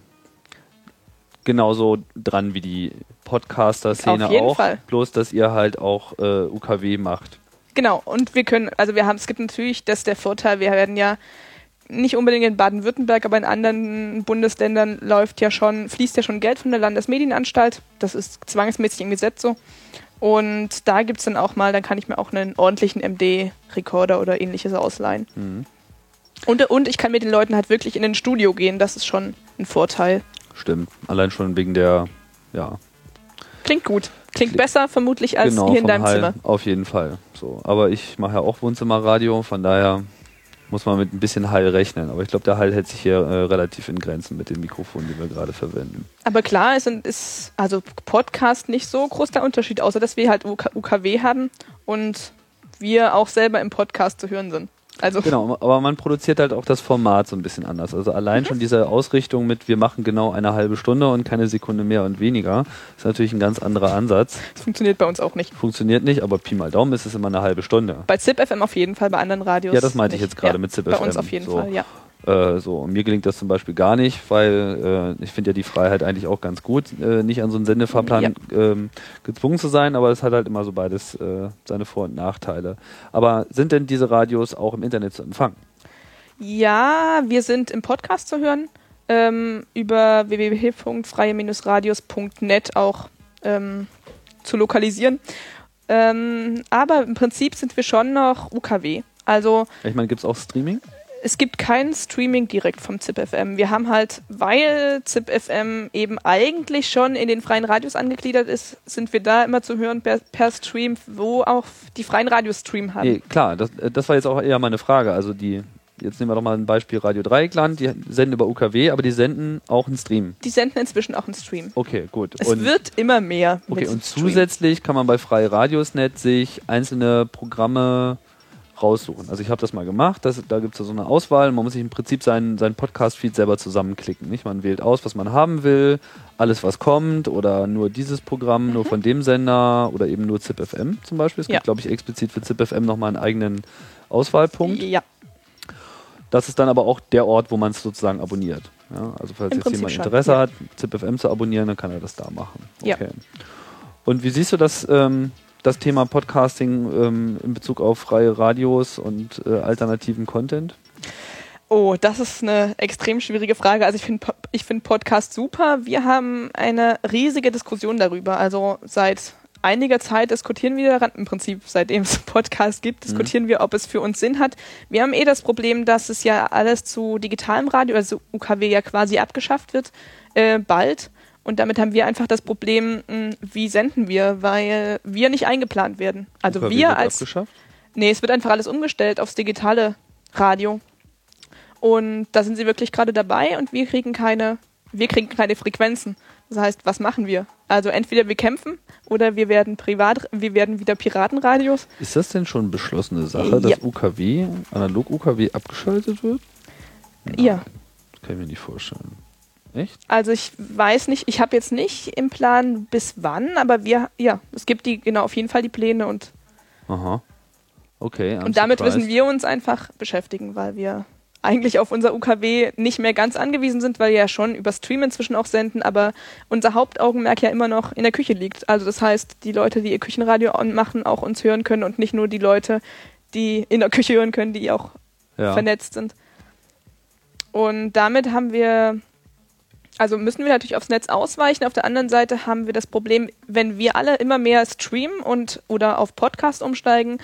genauso dran wie die Podcaster-Szene auch. Fall. Bloß, dass ihr halt auch äh, UKW macht. Genau. Und wir können, also wir haben, es gibt natürlich, das ist der Vorteil, wir werden ja nicht unbedingt in Baden-Württemberg, aber in anderen Bundesländern läuft ja schon, fließt ja schon Geld von der Landesmedienanstalt. Das ist zwangsmäßig im Gesetz so. Und da gibt es dann auch mal, dann kann ich mir auch einen ordentlichen MD-Rekorder oder ähnliches ausleihen. Mhm. Und, und ich kann mit den Leuten halt wirklich in ein Studio gehen, das ist schon ein Vorteil. Stimmt. Allein schon wegen der, ja, Klingt gut. Klingt besser vermutlich als genau, hier in deinem Hall. Zimmer. Auf jeden Fall. So. Aber ich mache ja auch Wohnzimmerradio, von daher muss man mit ein bisschen Hall rechnen. Aber ich glaube, der Hall hält sich hier äh, relativ in Grenzen mit den Mikrofonen, die wir gerade verwenden. Aber klar, es sind- ist also Podcast nicht so groß der Unterschied, außer dass wir halt UK, UKW haben und wir auch selber im Podcast zu hören sind. Also Genau, aber man produziert halt auch das Format so ein bisschen anders. Also allein schon diese Ausrichtung mit, wir machen genau eine halbe Stunde und keine Sekunde mehr und weniger, ist natürlich ein ganz anderer Ansatz. das funktioniert bei uns auch nicht. Funktioniert nicht, aber Pi mal Daumen ist es immer eine halbe Stunde. Bei ZIP FM auf jeden Fall, bei anderen Radios. Ja, das meinte ich nicht. jetzt gerade Ja, mit ZIP Bei uns auf jeden So. Fall, ja. Äh, so, mir gelingt das zum Beispiel gar nicht, weil äh, ich finde ja die Freiheit eigentlich auch ganz gut, äh, nicht an so einen Sendefahrplan ähm, gezwungen zu sein, aber es hat halt immer so beides äh, seine Vor- und Nachteile. Aber sind denn diese Radios auch im Internet zu empfangen? Ja, wir sind im Podcast zu hören, ähm, über www.freie-radios.net auch ähm, zu lokalisieren. Ähm, aber im Prinzip sind wir schon noch UKW. Also Ich meine, gibt es auch Streaming? Es gibt kein Streaming direkt vom ZipFM. Wir haben halt, weil ZipFM eben eigentlich schon in den freien Radios angegliedert ist, sind wir da immer zu hören per, per Stream, wo auch die freien Radios Stream haben. Nee, klar, das, das war jetzt auch eher meine Frage. Also die, jetzt nehmen wir doch mal ein Beispiel Radio Dreieckland, die senden über UKW, aber die senden auch einen Stream. Die senden inzwischen auch einen Stream. Okay, gut. Es wird immer mehr. Okay, und zusätzlich kann man bei Freie Radiosnet sich einzelne Programme raussuchen. Also ich habe das mal gemacht, das, da gibt es so eine Auswahl, man muss sich im Prinzip seinen, seinen Podcast-Feed selber zusammenklicken. Nicht? Man wählt aus, was man haben will, alles was kommt oder nur dieses Programm, nur von dem Sender oder eben nur ZipFM zum Beispiel. Es Mhm. Ja. gibt, glaube ich, explizit für ZipFM nochmal einen eigenen Auswahlpunkt. Ja, Das ist dann aber auch der Ort, wo man es sozusagen abonniert. Ja, also falls Im jetzt Prinzip jemand schon, Interesse ja. hat, ZipFM zu abonnieren, dann kann er das da machen. Ja. Okay. Und wie siehst du das, ähm, das Thema Podcasting ähm, in Bezug auf freie Radios und äh, alternativen Content? Oh, das ist eine extrem schwierige Frage. Also ich finde ich finde Podcast super. Wir haben eine riesige Diskussion darüber. Also seit einiger Zeit diskutieren wir daran, im Prinzip seitdem es Podcast gibt, diskutieren wir, ob es für uns Sinn hat. Wir haben eh das Problem, dass es ja alles zu digitalem Radio, also UKW ja quasi abgeschafft wird, äh, bald. Und damit haben wir einfach das Problem, mh, wie senden wir, weil wir nicht eingeplant werden. Also UKW wir wird als abgeschafft? Nee, es wird einfach alles umgestellt aufs digitale Radio. Und da sind sie wirklich gerade dabei und wir kriegen keine, wir kriegen keine Frequenzen. Das heißt, was machen wir? Also entweder wir kämpfen oder wir werden privat, wir werden wieder Piratenradios. Ist das denn schon beschlossene Sache, dass Ja. UKW, Analog-UKW abgeschaltet wird? Ja. Das kann ich mir nicht vorstellen. Echt? Also ich weiß nicht, ich habe jetzt nicht im Plan bis wann, aber wir, ja, es gibt die, genau, auf jeden Fall die Pläne und, Aha. Okay. I'm und damit surprised. müssen wir uns einfach beschäftigen, weil wir eigentlich auf unser UKW nicht mehr ganz angewiesen sind, weil wir ja schon über Stream inzwischen auch senden, aber unser Hauptaugenmerk ja immer noch in der Küche liegt. Also das heißt, die Leute, die ihr Küchenradio anmachen, auch uns hören können und nicht nur die Leute, die in der Küche hören können, die auch ja. vernetzt sind. Und damit haben wir, also müssen wir natürlich aufs Netz ausweichen. Auf der anderen Seite haben wir das Problem, wenn wir alle immer mehr streamen und oder auf Podcast umsteigen,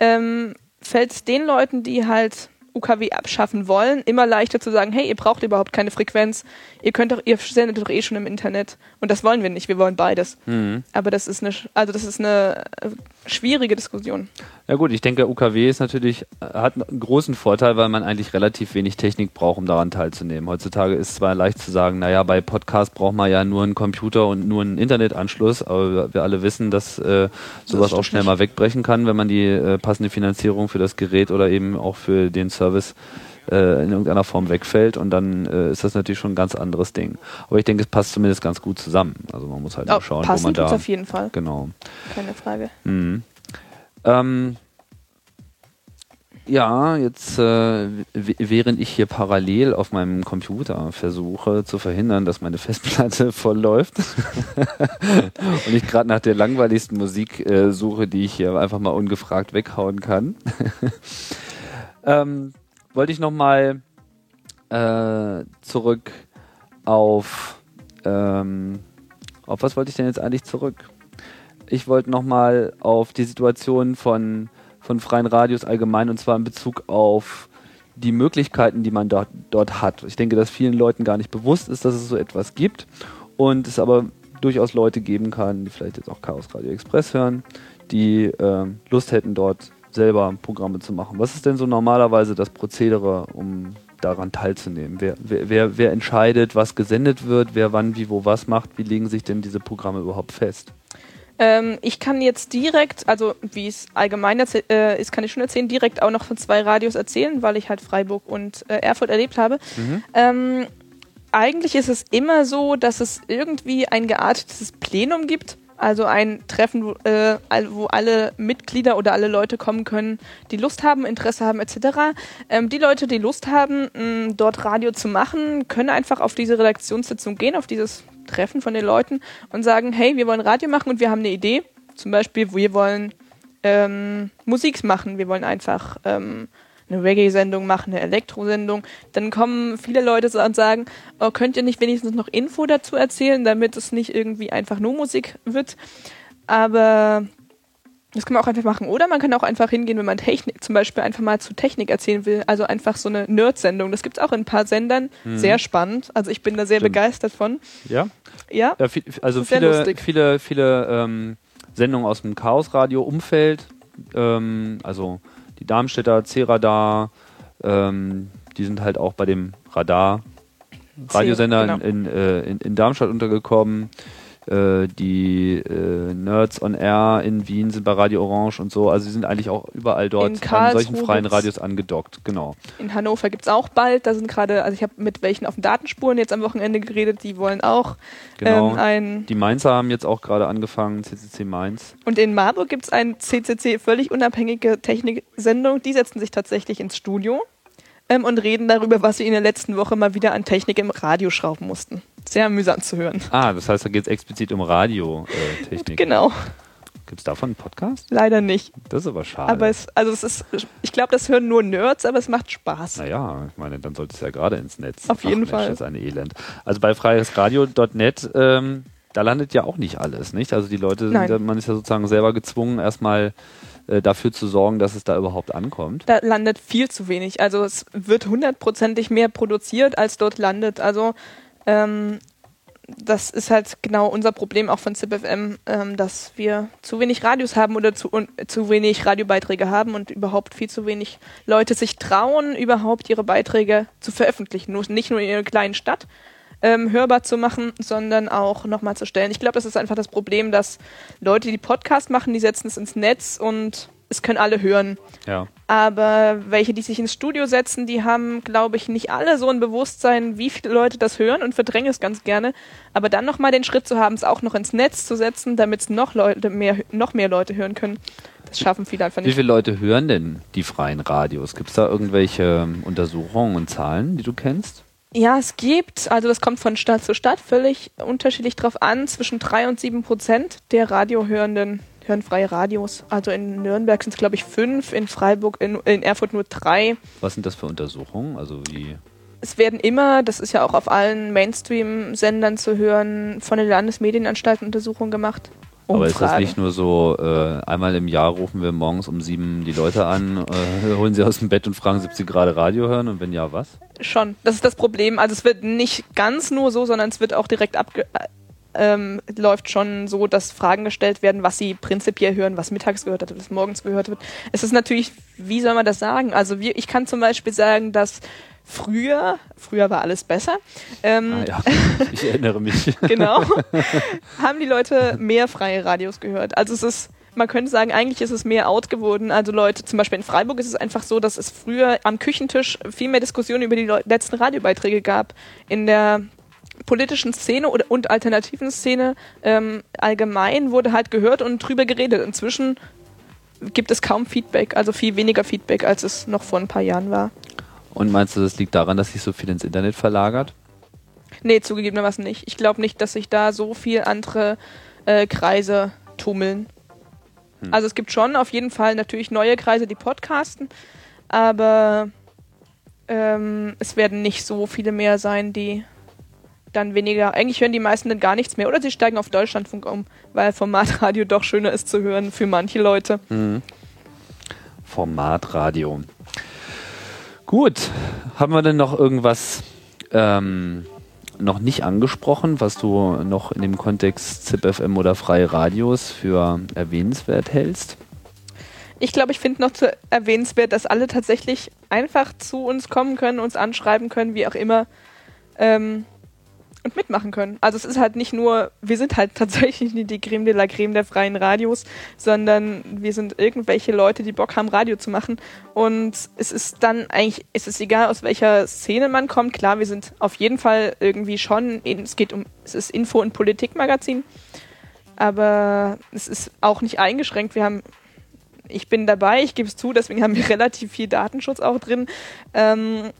ähm, fällt es den Leuten, die halt UKW abschaffen wollen, immer leichter zu sagen, hey, ihr braucht überhaupt keine Frequenz, ihr könnt doch, ihr sendet doch eh schon im Internet. Und das wollen wir nicht, wir wollen beides. Mhm. Aber das ist eine, also das ist eine äh, schwierige Diskussion. Ja gut, ich denke, UKW ist natürlich, äh, hat einen großen Vorteil, weil man eigentlich relativ wenig Technik braucht, um daran teilzunehmen. Heutzutage ist zwar leicht zu sagen, naja, bei Podcast braucht man ja nur einen Computer und nur einen Internetanschluss, aber wir alle wissen, dass äh, sowas stimmt auch schnell nicht. mal wegbrechen kann, wenn man die äh, passende Finanzierung für das Gerät oder eben auch für den Service äh, in irgendeiner Form wegfällt und dann äh, ist das natürlich schon ein ganz anderes Ding. Aber ich denke, es passt zumindest ganz gut zusammen. Also man muss halt Oh, schauen, wo man da... auf jeden Fall, Genau. keine Frage. Mhm. Ähm, ja, jetzt äh, während ich hier parallel auf meinem Computer versuche zu verhindern, dass meine Festplatte voll läuft und ich gerade nach der langweiligsten Musik äh, suche, die ich hier einfach mal ungefragt weghauen kann, ähm, wollte ich noch mal äh, zurück auf ähm, auf was wollte ich denn jetzt eigentlich zurück? ich wollte nochmal auf die Situation von, von freien Radios allgemein und zwar in Bezug auf die Möglichkeiten, die man dort, dort hat. Ich denke, dass vielen Leuten gar nicht bewusst ist, dass es so etwas gibt und es aber durchaus Leute geben kann, die vielleicht jetzt auch Chaos Radio Express hören, die äh, Lust hätten, dort selber Programme zu machen. Was ist denn so normalerweise das Prozedere, um daran teilzunehmen? Wer, wer, wer, entscheidet, was gesendet wird, wer wann, wie, wo, was macht? Wie legen sich denn diese Programme überhaupt fest? Ähm, ich kann jetzt direkt, also wie es allgemein äh, ist, kann ich schon erzählen, direkt auch noch von zwei Radios erzählen, weil ich halt Freiburg und äh, Erfurt erlebt habe. Ähm, eigentlich ist es immer so, dass es irgendwie ein geartetes Plenum gibt. Also ein Treffen, wo, äh, wo alle Mitglieder oder alle Leute kommen können, die Lust haben, Interesse haben etc. Ähm, die Leute, die Lust haben, mh, dort Radio zu machen, können einfach auf diese Redaktionssitzung gehen, auf dieses Treffen von den Leuten und sagen, hey, wir wollen Radio machen und wir haben eine Idee. Zum Beispiel, wir wollen ähm, Musik machen, wir wollen einfach ähm, eine Reggae-Sendung machen, eine Elektro-Sendung. Dann kommen viele Leute so und sagen, oh, könnt ihr nicht wenigstens noch Info dazu erzählen, damit es nicht irgendwie einfach nur Musik wird. Aber das kann man auch einfach machen. Oder man kann auch einfach hingehen, wenn man Technik, zum Beispiel einfach mal zu Technik erzählen will. Also einfach so eine Nerd-Sendung. Das gibt es auch in ein paar Sendern. Sehr spannend. Also ich bin da sehr Stimmt. begeistert von. Ja? Ja. Ja, also viele, viele, viele ähm, Sendungen aus dem Chaos-Radio-Umfeld, ähm, also die Darmstädter C-Radar, ähm, die sind halt auch bei dem Radar Radiosender genau. in, in, äh, in, in Darmstadt untergekommen. Äh, die äh, Nerds on Air in Wien sind bei Radio Orange und so. Also sie sind eigentlich auch überall dort In an solchen freien Radios angedockt. Genau. In Hannover gibt es auch bald. Da sind gerade, also ich habe mit welchen auf den Datenspuren jetzt am Wochenende geredet, die wollen auch Genau. ähm, ein. Die Mainzer haben jetzt auch gerade angefangen, CCC Mainz. Und in Marburg gibt es eine CCC völlig unabhängige Techniksendung. Die setzen sich tatsächlich ins Studio ähm, und reden darüber, was sie in der letzten Woche mal wieder an Technik im Radio schrauben mussten. Sehr amüsant zu hören. Ah, das heißt, da geht es explizit um Radiotechnik. Genau, Gibt es davon einen Podcast? leider nicht. Das ist aber schade. Aber es, also es ist, ich glaube, das hören nur Nerds, aber es macht Spaß. naja, ich meine, dann sollte es ja gerade ins Netz. Auf jeden Mensch, Fall. Das ist eine Elend. Also bei freiesradio.net, ähm, da landet ja auch nicht alles, nicht? Also die Leute, sind Nein. ja, man ist ja sozusagen selber gezwungen, erstmal äh, dafür zu sorgen, dass es da überhaupt ankommt. da landet viel zu wenig. Also es wird hundertprozentig mehr produziert, als dort landet. Also ähm, das ist halt genau unser Problem auch von ZipFM, ähm, dass wir zu wenig Radios haben oder zu, un, zu wenig Radiobeiträge haben und überhaupt viel zu wenig Leute sich trauen, überhaupt ihre Beiträge zu veröffentlichen. Nur, nicht nur in ihrer kleinen Stadt ähm, hörbar zu machen, sondern auch nochmal zu stellen. Ich glaube, das ist einfach das Problem, dass Leute, die Podcast machen, die setzen es ins Netz und es können alle hören. Ja. Aber welche, die sich ins Studio setzen, die haben, glaube ich, nicht alle so ein Bewusstsein, wie viele Leute das hören und verdrängen es ganz gerne. Aber dann nochmal den Schritt zu haben, es auch noch ins Netz zu setzen, damit es noch, Leute mehr, noch mehr Leute hören können, das schaffen viele einfach Wie nicht. viele Leute hören denn die freien Radios? Gibt es da irgendwelche ähm, Untersuchungen und Zahlen, die du kennst? Ja, es gibt, also das kommt von Stadt zu Stadt völlig unterschiedlich drauf an, zwischen drei und sieben Prozent der Radiohörenden hören freie Radios. Also in Nürnberg sind es, glaube ich, fünf, in Freiburg, in, in Erfurt nur drei. Was sind das für Untersuchungen? Also wie Es werden immer, das ist ja auch auf allen Mainstream-Sendern zu hören, von den Landesmedienanstalten Untersuchungen gemacht. Aber ist das Umfragen. nicht nur so, äh, einmal im Jahr rufen wir morgens um sieben die Leute an, äh, holen sie aus dem Bett und fragen, ob sie gerade Radio hören und wenn ja, was? Schon, das ist das Problem. Also es wird nicht ganz nur so, sondern es wird auch direkt abge ähm, läuft schon so, dass Fragen gestellt werden, was sie prinzipiell hören, was mittags gehört wird, was morgens gehört wird. Es ist natürlich, wie soll man das sagen? Also wir, ich kann zum Beispiel sagen, dass früher, früher war alles besser, ähm, Ah, ja, ich erinnere mich. genau, haben die Leute mehr freie Radios gehört. Also es ist, man könnte sagen, eigentlich ist es mehr out geworden. Also Leute, zum Beispiel in Freiburg ist es einfach so, dass es früher am Küchentisch viel mehr Diskussionen über die letzten Radiobeiträge gab. In der politischen Szene oder, und alternativen Szene ähm, allgemein wurde halt gehört und drüber geredet. Inzwischen gibt es kaum Feedback, also viel weniger Feedback, als es noch vor ein paar Jahren war. Und meinst du, das liegt daran, dass sich so viel ins Internet verlagert? Nee, zugegebenermaßen nicht. Ich glaube nicht, dass sich da so viel andere äh, Kreise tummeln. Also es gibt schon auf jeden Fall natürlich neue Kreise, die podcasten, aber ähm, es werden nicht so viele mehr sein, die dann weniger, eigentlich hören die meisten dann gar nichts mehr oder sie steigen auf Deutschlandfunk um, weil Formatradio doch schöner ist zu hören für manche Leute. Formatradio. Gut, haben wir denn noch irgendwas ähm, noch nicht angesprochen, was du noch in dem Kontext ZipFM oder freie Radios für erwähnenswert hältst? Ich glaube, ich finde noch zu erwähnenswert, dass alle tatsächlich einfach zu uns kommen können, uns anschreiben können, wie auch immer, ähm, und mitmachen können. Also es ist halt nicht nur, wir sind halt tatsächlich nicht die Creme de la Creme der freien Radios, sondern wir sind irgendwelche Leute, die Bock haben, Radio zu machen. Und es ist dann eigentlich, es ist egal, aus welcher Szene man kommt. Klar, wir sind auf jeden Fall irgendwie schon, es geht um, es ist Info- und Politikmagazin, aber es ist auch nicht eingeschränkt. Wir haben ich bin dabei, ich gebe es zu, deswegen haben wir relativ viel Datenschutz auch drin. Ähm,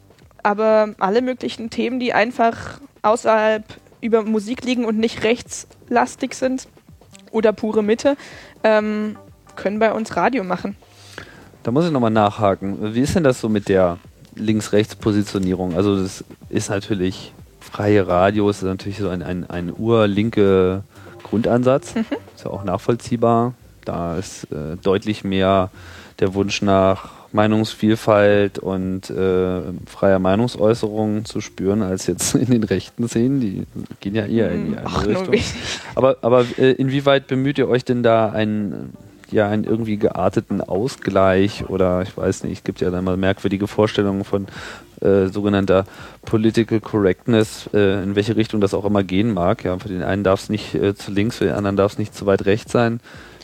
aber alle möglichen Themen, die einfach außerhalb über Musik liegen und nicht rechtslastig sind oder pure Mitte, ähm, können bei uns Radio machen. Da muss ich nochmal nachhaken. Wie ist denn das so mit der Links-Rechts-Positionierung? Also das ist natürlich, freie Radios ist natürlich so ein, ein, ein urlinke Grundansatz. Ist ja auch nachvollziehbar. Da ist äh, deutlich mehr der Wunsch nach Meinungsvielfalt und äh, freier Meinungsäußerung zu spüren, als jetzt in den rechten Szenen. Die gehen ja eher in die andere Ach, nur Richtung. Aber, aber äh, inwieweit bemüht ihr euch denn da einen, ja, einen irgendwie gearteten Ausgleich oder ich weiß nicht, es gibt ja dann mal merkwürdige Vorstellungen von äh, sogenannter Political Correctness, äh, in welche Richtung das auch immer gehen mag. Ja, für den einen darf es nicht äh, zu links, für den anderen darf es nicht zu weit rechts sein.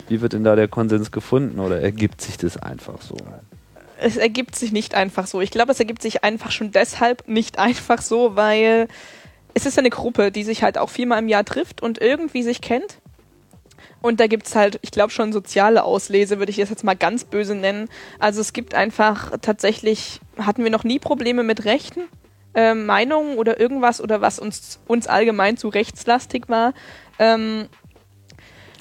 Wie wird denn da der Konsens gefunden oder ergibt sich das einfach so? Es ergibt sich nicht einfach so. Ich glaube, es ergibt sich einfach schon deshalb nicht einfach so, weil es ist eine Gruppe, die sich halt auch viermal im Jahr trifft und irgendwie sich kennt. Und da gibt's halt, ich glaube schon soziale Auslese, würde ich das jetzt mal ganz böse nennen. Also es gibt einfach tatsächlich, hatten wir noch nie Probleme mit Rechten, äh, Meinungen oder irgendwas oder was uns, uns allgemein zu rechtslastig war. Ähm,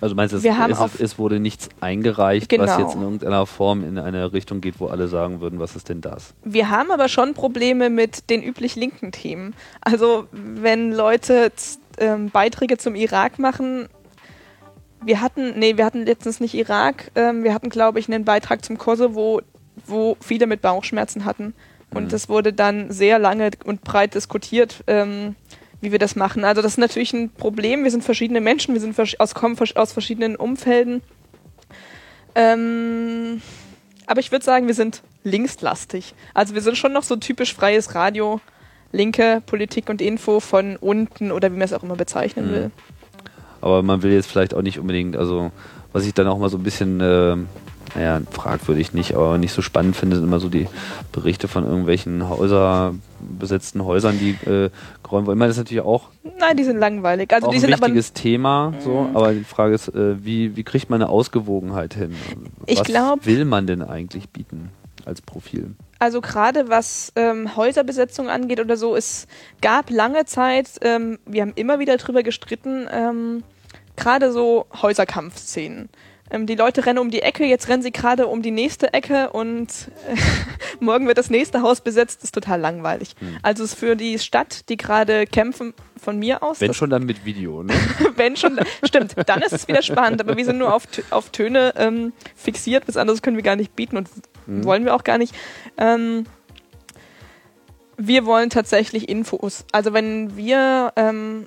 Also meinst du, es, es, es wurde nichts eingereicht, was Genau. jetzt in irgendeiner Form in eine Richtung geht, wo alle sagen würden, was ist denn das? Wir haben aber schon Probleme mit den üblich linken Themen. Also wenn Leute ähm, Beiträge zum Irak machen, wir hatten, nee, wir hatten letztens nicht Irak, ähm, wir hatten, glaube ich, einen Beitrag zum Kosovo, wo viele mit Bauchschmerzen hatten. Und Mhm. das wurde dann sehr lange und breit diskutiert, ähm, wie wir das machen. Also das ist natürlich ein Problem. Wir sind verschiedene Menschen, wir sind versch- aus, kommen versch- aus verschiedenen Umfelden. Ähm, aber ich würde sagen, wir sind linkslastig. Also wir sind schon noch so typisch freies Radio, linke Politik und Info von unten oder wie man es auch immer bezeichnen Mhm. will. Aber man will jetzt vielleicht auch nicht unbedingt, also was ich dann auch mal so ein bisschen, äh, naja, fragwürdig nicht, aber nicht so spannend finde, sind immer so die Berichte von irgendwelchen Häuser, besetzten Häusern, die äh, geräumt wurden. Ich meine, das ist natürlich auch, Nein, die sind langweilig. Also auch die ein sind wichtiges Thema, so, aber die Frage ist, äh, wie, wie kriegt man eine Ausgewogenheit hin? Ich was glaub- will man denn eigentlich bieten als Profil? Also gerade was ähm, Häuserbesetzung angeht oder so, es gab lange Zeit, ähm, wir haben immer wieder drüber gestritten, ähm, gerade so Häuserkampfszenen. Ähm, die Leute rennen um die Ecke, jetzt rennen sie gerade um die nächste Ecke und äh, morgen wird das nächste Haus besetzt, ist total langweilig. Also es ist für die Stadt, die gerade kämpfen, von mir aus, Wenn schon dann mit Video, ne? wenn schon, stimmt, dann ist es wieder spannend, aber wir sind nur auf, auf Töne ähm, fixiert, was anderes können wir gar nicht bieten und wollen wir auch gar nicht. Ähm, wir wollen tatsächlich Infos. Also wenn wir ähm,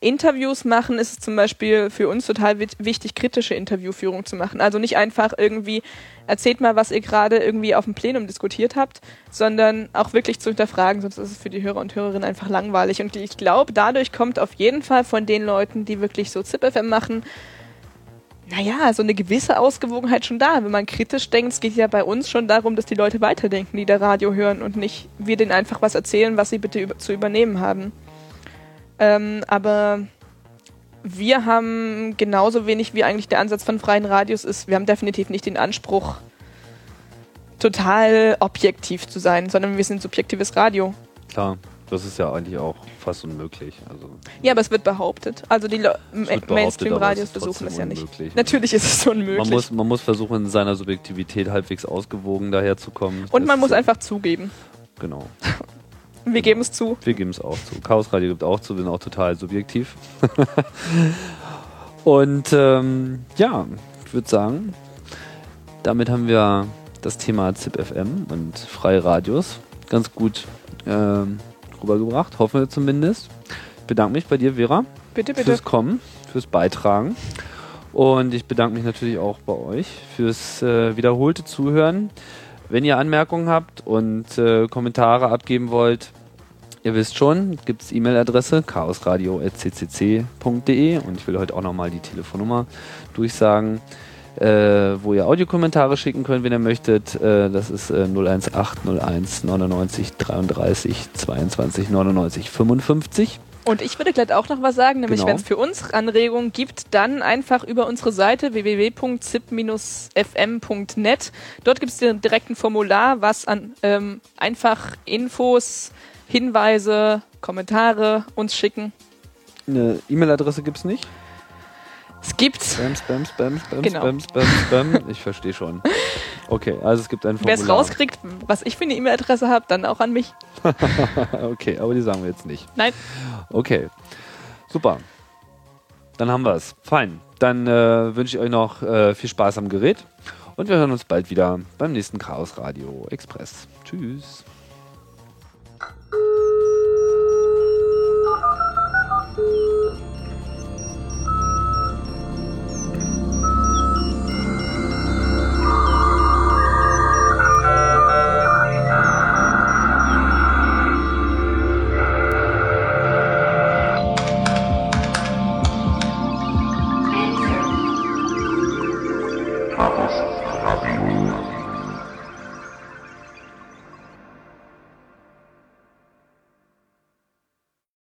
Interviews machen, ist es zum Beispiel für uns total wichtig, kritische Interviewführung zu machen. Also nicht einfach irgendwie, erzählt mal, was ihr gerade irgendwie auf dem Plenum diskutiert habt, sondern auch wirklich zu hinterfragen, sonst ist es für die Hörer und Hörerinnen einfach langweilig. Und ich glaube, dadurch kommt auf jeden Fall von den Leuten, die wirklich so ZipFM machen, naja, so eine gewisse Ausgewogenheit schon da. Wenn man kritisch denkt, es geht ja bei uns schon darum, dass die Leute weiterdenken, die da Radio hören und nicht wir denen einfach was erzählen, was sie bitte zu übernehmen haben. Ähm, aber wir haben genauso wenig wie eigentlich der Ansatz von freien Radios ist. Wir haben definitiv nicht den Anspruch, total objektiv zu sein, sondern wir sind subjektives Radio. Klar, das ist ja eigentlich auch fast unmöglich. Also Ja, aber es wird behauptet. Also die Mainstream-Radios versuchen es ja nicht. unmöglich. Natürlich ist es unmöglich. man muss, man muss versuchen, in seiner Subjektivität halbwegs ausgewogen daherzukommen. und Das man muss einfach zugeben. Genau. Wir geben es zu. Wir geben es auch zu. Chaos Radio gibt auch zu, wir sind auch total subjektiv. Und ähm, ja, ich würde sagen, damit haben wir das Thema ZipFM und freie Radios ganz gut ähm, rübergebracht, hoffen wir zumindest. Ich bedanke mich bei dir, Vera, Bitte, bitte. fürs Kommen, fürs Beitragen. Und ich bedanke mich natürlich auch bei euch fürs äh, wiederholte Zuhören. Wenn ihr Anmerkungen habt und äh, Kommentare abgeben wollt, ihr wisst schon, gibt es E-Mail-Adresse chaosradio.ccc.de und ich will heute auch nochmal die Telefonnummer durchsagen, äh, wo ihr Audiokommentare schicken könnt, wenn ihr möchtet. Äh, das ist äh, 01801 99 33 22 99 55. Und ich würde gleich auch noch was sagen, nämlich Genau. wenn es für uns Anregungen gibt, dann einfach über unsere Seite www.zip-fm.net. Dort gibt es direkt ein Formular, was an ähm, einfach Infos, Hinweise, Kommentare uns schicken. Eine E-Mail-Adresse gibt es nicht. Es gibt, Spam, Spam, Spam, Spam, Genau. Spam, Spam, Spam. Ich verstehe schon. Okay, also es gibt ein wer Formular. es rauskriegt, was ich für eine E-Mail-Adresse habe, dann auch an mich. Okay, aber die sagen wir jetzt nicht. Nein, Okay, super. Dann haben wir es. Fein. Dann äh, wünsche ich euch noch äh, viel Spaß am Gerät und wir hören uns bald wieder beim nächsten Chaos Radio Express. Tschüss. Thank you.